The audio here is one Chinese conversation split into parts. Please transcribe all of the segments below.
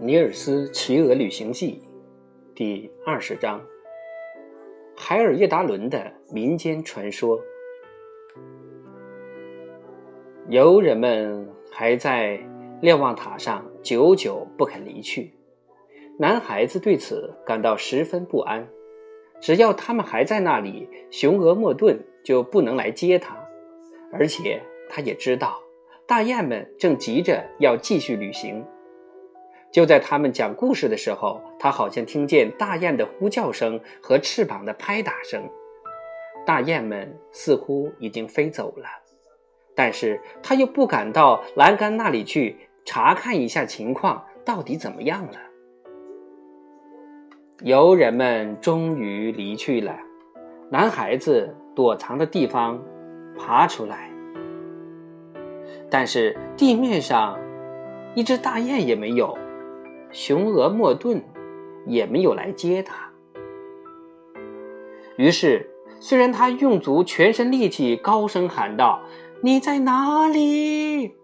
《尼尔斯骑鹅旅行记》第二十章：海尔叶达伦的民间传说。游人们还在瞭望塔上久久不肯离去，男孩子对此感到十分不安。只要他们还在那里，雄鹅莫顿就不能来接他，而且他也知道大雁们正急着要继续旅行。就在他们讲故事的时候，他好像听见大雁的呼叫声和翅膀的拍打声。大雁们似乎已经飞走了，但是他又不敢到栏杆那里去查看一下情况到底怎么样了。游人们终于离去了，男孩子躲藏的地方爬出来，但是地面上一只大雁也没有。雄鹅莫顿也没有来接他。于是，虽然他用足全身力气高声喊道：“你在哪里？”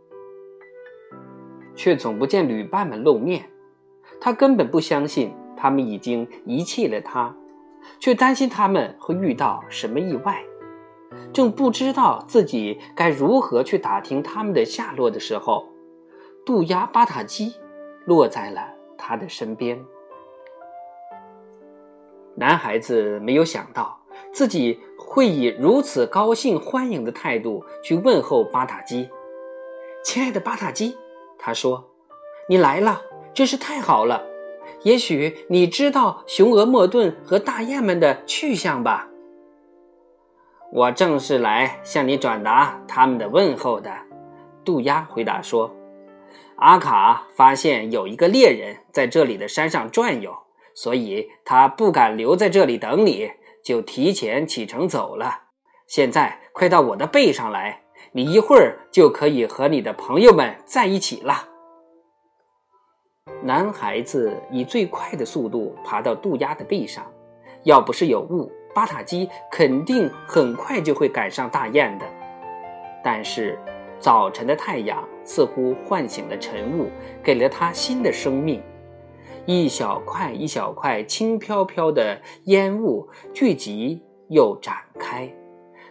却总不见旅伴们露面。他根本不相信他们已经遗弃了他，却担心他们会遇到什么意外。正不知道自己该如何去打听他们的下落的时候，渡鸦巴塔基落在了。他的身边，男孩子没有想到自己会以如此高兴欢迎的态度去问候巴塔基。亲爱的巴塔基，他说：“你来了，真是太好了。也许你知道雄鹅莫顿和大雁们的去向吧？”我正是来向你转达他们的问候的。”杜鸦回答说。阿卡发现有一个猎人在这里的山上转悠，所以他不敢留在这里等你，就提前启程走了。现在快到我的背上来，你一会儿就可以和你的朋友们在一起了。男孩子以最快的速度爬到渡鸦的背上，要不是有雾，巴塔基肯定很快就会赶上大雁的。但是。早晨的太阳似乎唤醒了晨雾，给了它新的生命。一小块一小块轻飘飘的烟雾聚集又展开，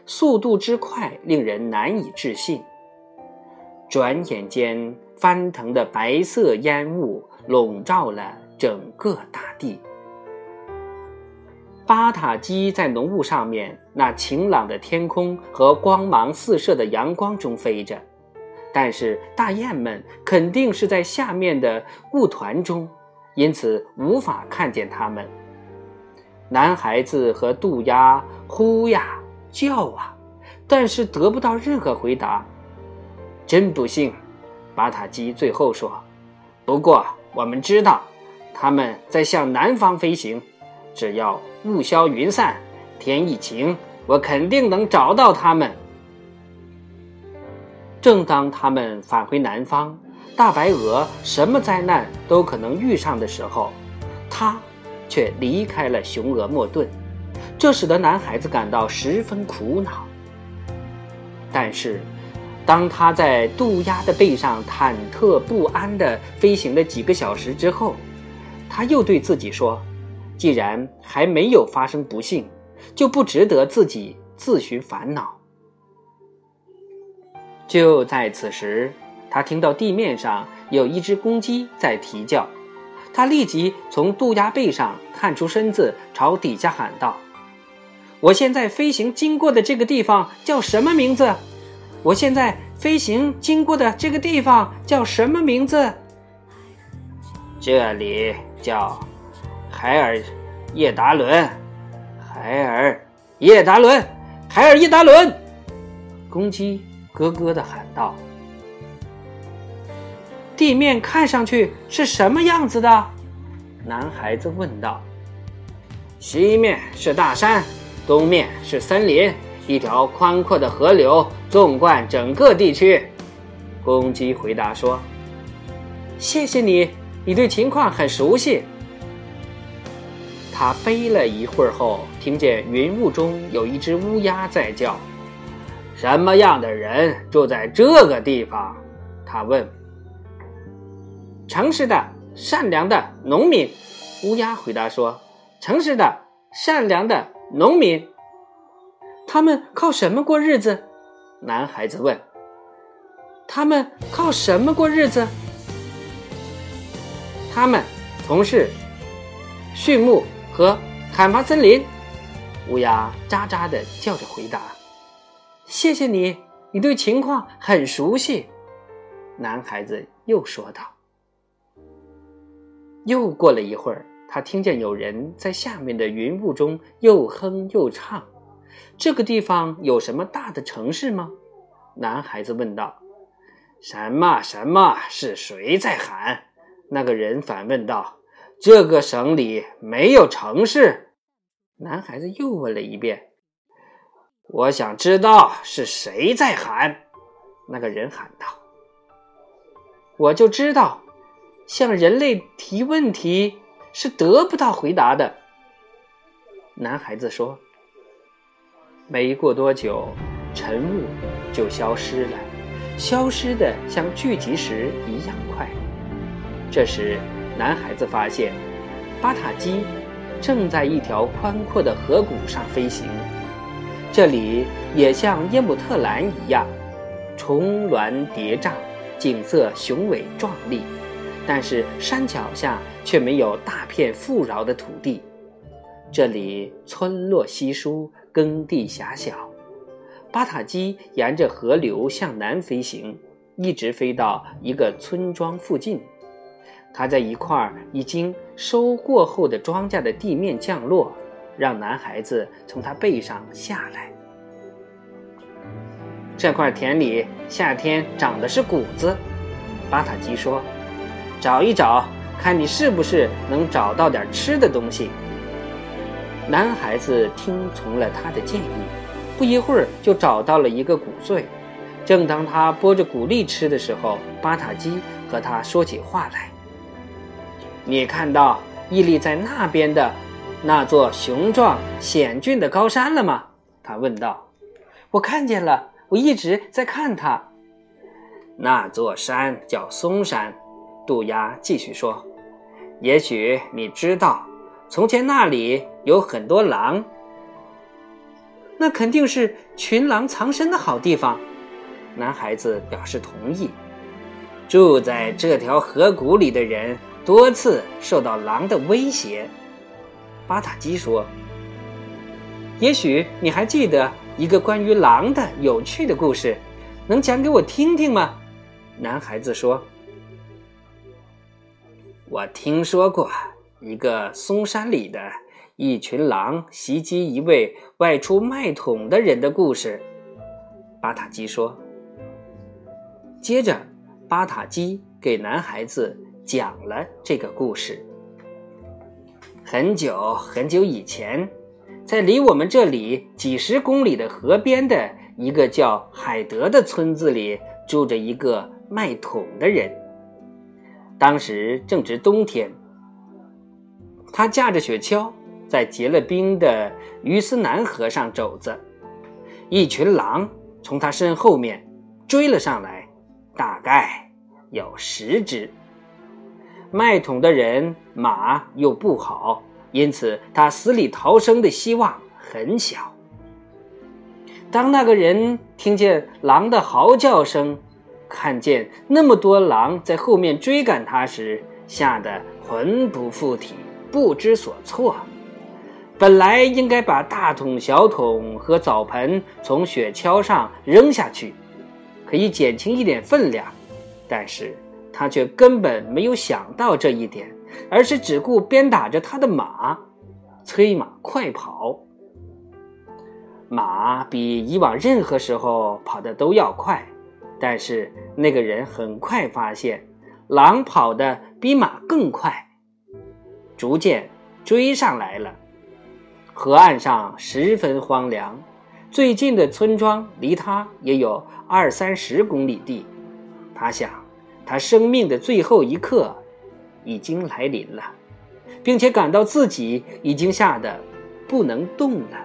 速度之快令人难以置信。转眼间，翻腾的白色烟雾笼罩了整个大地。巴塔基在浓雾上面，那晴朗的天空和光芒四射的阳光中飞着，但是大雁们肯定是在下面的雾团中，因此无法看见它们。男孩子和渡鸦呼呀叫啊，但是得不到任何回答。真不幸，巴塔基最后说：“不过我们知道，他们在向南方飞行。”只要雾消云散，天一晴，我肯定能找到他们。正当他们返回南方，大白鹅什么灾难都可能遇上的时候，它却离开了雄鹅莫顿，这使得男孩子感到十分苦恼。但是，当他在渡鸦的背上忐忑不安地飞行了几个小时之后，他又对自己说。既然还没有发生不幸，就不值得自己自寻烦恼。就在此时，他听到地面上有一只公鸡在啼叫，他立即从渡鸦背上探出身子，朝底下喊道：“我现在飞行经过的这个地方叫什么名字？我现在飞行经过的这个地方叫什么名字？这里叫……”海尔叶达伦，海尔叶达伦，海尔叶达伦，公鸡咯咯的喊道：“地面看上去是什么样子的？”男孩子问道。“西面是大山，东面是森林，一条宽阔的河流纵贯整个地区。”公鸡回答说。“谢谢你，你对情况很熟悉。”他飞了一会儿后，听见云雾中有一只乌鸦在叫：“什么样的人住在这个地方？”他问。“诚实的、善良的农民。”乌鸦回答说：“诚实的、善良的农民。”他们靠什么过日子？男孩子问。“他们靠什么过日子？”他们从事畜牧。和砍伐森林，乌鸦喳喳的叫着回答：“谢谢你，你对情况很熟悉。”男孩子又说道。又过了一会儿，他听见有人在下面的云雾中又哼又唱。这个地方有什么大的城市吗？男孩子问道。“什么什么是谁在喊？”那个人反问道。这个省里没有城市。男孩子又问了一遍：“我想知道是谁在喊。”那个人喊道：“我就知道，向人类提问题是得不到回答的。”男孩子说：“没过多久，晨雾就消失了，消失的像聚集时一样快。这时。”男孩子发现，巴塔基正在一条宽阔的河谷上飞行。这里也像耶姆特兰一样，重峦叠嶂，景色雄伟壮丽。但是山脚下却没有大片富饶的土地。这里村落稀疏，耕地狭小。巴塔基沿着河流向南飞行，一直飞到一个村庄附近。他在一块已经收过后的庄稼的地面降落，让男孩子从他背上下来。这块田里夏天长的是谷子，巴塔基说：“找一找，看你是不是能找到点吃的东西。”男孩子听从了他的建议，不一会儿就找到了一个谷穗。正当他剥着谷粒吃的时候，巴塔基和他说起话来。你看到屹立在那边的那座雄壮险峻的高山了吗？他问道。我看见了，我一直在看它。那座山叫嵩山。杜鸦继续说：“也许你知道，从前那里有很多狼。那肯定是群狼藏身的好地方。”男孩子表示同意。住在这条河谷里的人。多次受到狼的威胁，巴塔基说：“也许你还记得一个关于狼的有趣的故事，能讲给我听听吗？”男孩子说：“我听说过一个嵩山里的一群狼袭击一位外出卖桶的人的故事。”巴塔基说。接着，巴塔基给男孩子。讲了这个故事。很久很久以前，在离我们这里几十公里的河边的一个叫海德的村子里，住着一个卖桶的人。当时正值冬天，他驾着雪橇在结了冰的于斯南河上走着，一群狼从他身后面追了上来，大概有十只。卖桶的人马又不好，因此他死里逃生的希望很小。当那个人听见狼的嚎叫声，看见那么多狼在后面追赶他时，吓得魂不附体，不知所措。本来应该把大桶、小桶和澡盆从雪橇上扔下去，可以减轻一点分量，但是。他却根本没有想到这一点，而是只顾鞭打着他的马，催马快跑。马比以往任何时候跑的都要快，但是那个人很快发现，狼跑的比马更快，逐渐追上来了。河岸上十分荒凉，最近的村庄离他也有二三十公里地。他想。他生命的最后一刻已经来临了，并且感到自己已经吓得不能动了。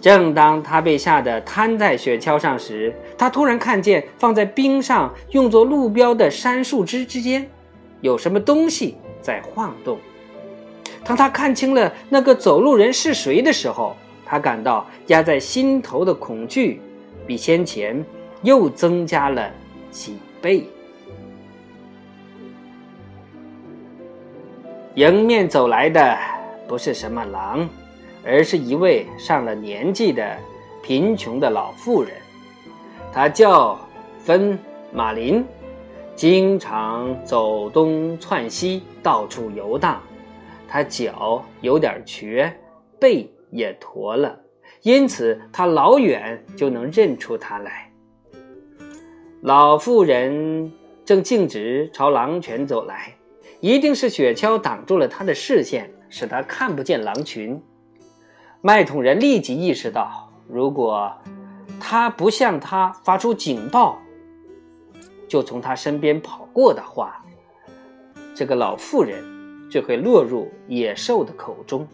正当他被吓得瘫在雪橇上时，他突然看见放在冰上用作路标的杉树枝之间，有什么东西在晃动。当他看清了那个走路人是谁的时候，他感到压在心头的恐惧比先前又增加了几倍。迎面走来的不是什么狼。而是一位上了年纪的贫穷的老妇人，她叫芬马林，经常走东窜西，到处游荡。他脚有点瘸，背也驼了，因此他老远就能认出他来。老妇人正径直朝狼群走来，一定是雪橇挡住了他的视线，使他看不见狼群。麦桶人立即意识到，如果他不向他发出警报，就从他身边跑过的话，这个老妇人就会落入野兽的口中，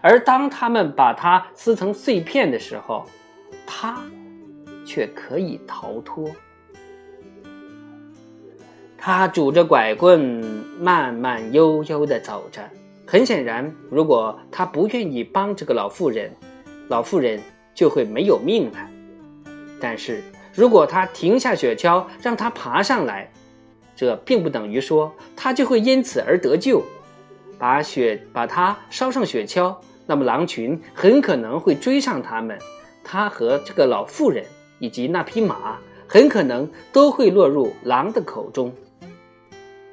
而当他们把它撕成碎片的时候，他却可以逃脱。他拄着拐棍，慢慢悠悠地走着。很显然，如果他不愿意帮这个老妇人，老妇人就会没有命了。但是如果他停下雪橇，让他爬上来，这并不等于说他就会因此而得救。把雪把他烧上雪橇，那么狼群很可能会追上他们，他和这个老妇人以及那匹马很可能都会落入狼的口中。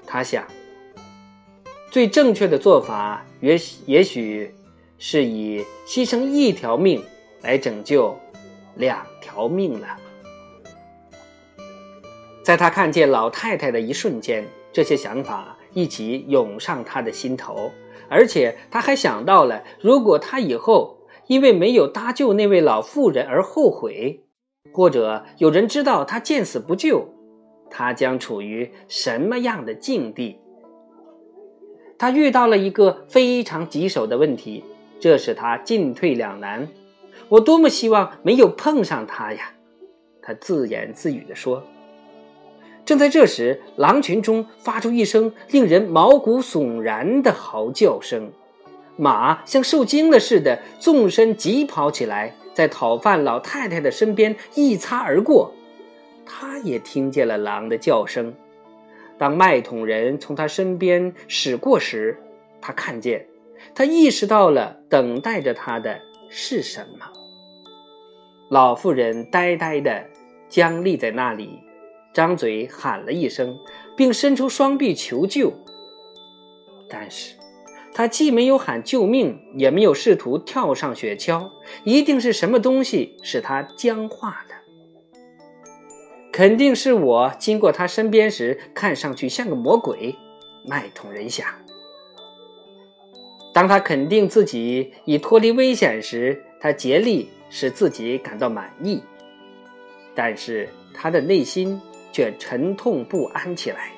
他想。最正确的做法，也许也许是以牺牲一条命来拯救两条命了。在他看见老太太的一瞬间，这些想法一起涌上他的心头，而且他还想到了，如果他以后因为没有搭救那位老妇人而后悔，或者有人知道他见死不救，他将处于什么样的境地？他遇到了一个非常棘手的问题，这使他进退两难。我多么希望没有碰上他呀！他自言自语地说。正在这时，狼群中发出一声令人毛骨悚然的嚎叫声，马像受惊了似的纵身疾跑起来，在讨饭老太太的身边一擦而过。他也听见了狼的叫声。当麦桶人从他身边驶过时，他看见，他意识到了等待着他的是什么。老妇人呆呆地僵立在那里，张嘴喊了一声，并伸出双臂求救。但是，他既没有喊救命，也没有试图跳上雪橇，一定是什么东西使他僵化的。肯定是我经过他身边时，看上去像个魔鬼。麦桶人想。当他肯定自己已脱离危险时，他竭力使自己感到满意。但是他的内心却沉痛不安起来。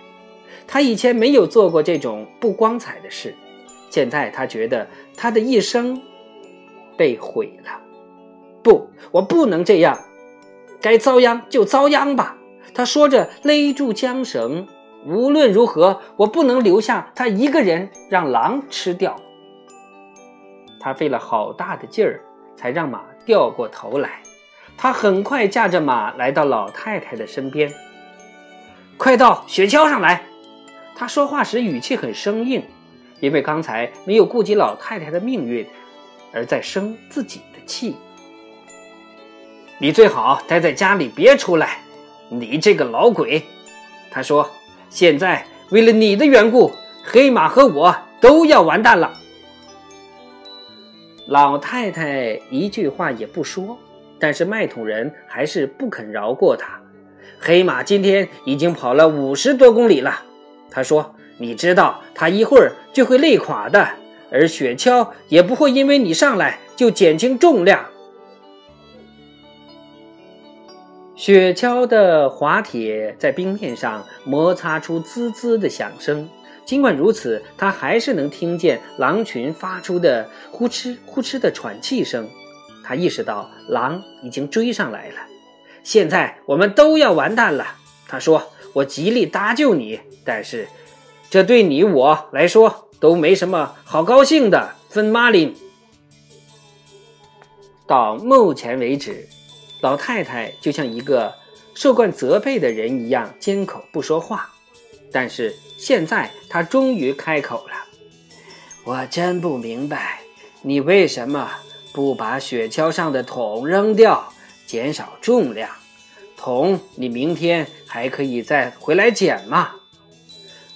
他以前没有做过这种不光彩的事，现在他觉得他的一生被毁了。不，我不能这样。该遭殃就遭殃吧，他说着，勒住缰绳。无论如何，我不能留下他一个人让狼吃掉。他费了好大的劲儿，才让马掉过头来。他很快驾着马来到老太太的身边。快到雪橇上来！他说话时语气很生硬，因为刚才没有顾及老太太的命运，而在生自己的气。你最好待在家里，别出来！你这个老鬼，他说：“现在为了你的缘故，黑马和我都要完蛋了。”老太太一句话也不说，但是麦桶人还是不肯饶过他。黑马今天已经跑了五十多公里了，他说：“你知道，他一会儿就会累垮的，而雪橇也不会因为你上来就减轻重量。”雪橇的滑铁在冰面上摩擦出滋滋的响声，尽管如此，他还是能听见狼群发出的呼哧呼哧的喘气声。他意识到狼已经追上来了。现在我们都要完蛋了，他说：“我极力搭救你，但是这对你我来说都没什么好高兴的。”芬马林。到目前为止，老太太就像一个受惯责备的人一样，缄口不说话。但是现在，她终于开口了：“我真不明白，你为什么不把雪橇上的桶扔掉，减少重量？桶你明天还可以再回来捡嘛。”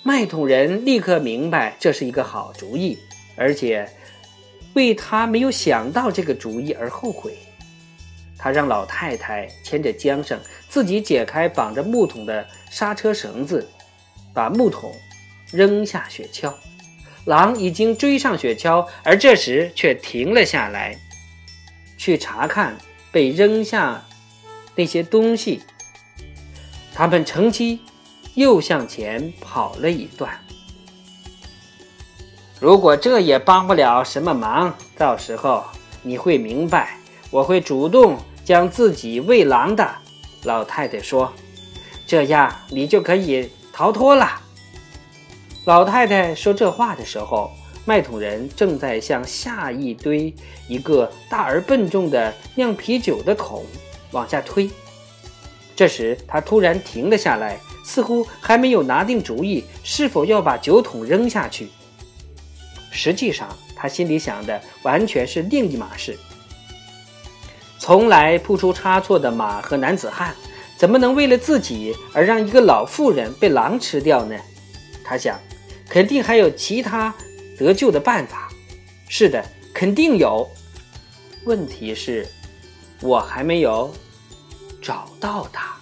卖桶人立刻明白这是一个好主意，而且。为他没有想到这个主意而后悔，他让老太太牵着缰绳，自己解开绑着木桶的刹车绳子，把木桶扔下雪橇。狼已经追上雪橇，而这时却停了下来，去查看被扔下那些东西。他们乘机又向前跑了一段。如果这也帮不了什么忙，到时候你会明白，我会主动将自己喂狼的。”老太太说，“这样你就可以逃脱了。”老太太说这话的时候，卖桶人正在向下一堆一个大而笨重的酿啤酒的桶往下推。这时，他突然停了下来，似乎还没有拿定主意是否要把酒桶扔下去。实际上，他心里想的完全是另一码事。从来不出差错的马和男子汉，怎么能为了自己而让一个老妇人被狼吃掉呢？他想，肯定还有其他得救的办法。是的，肯定有。问题是，我还没有找到他。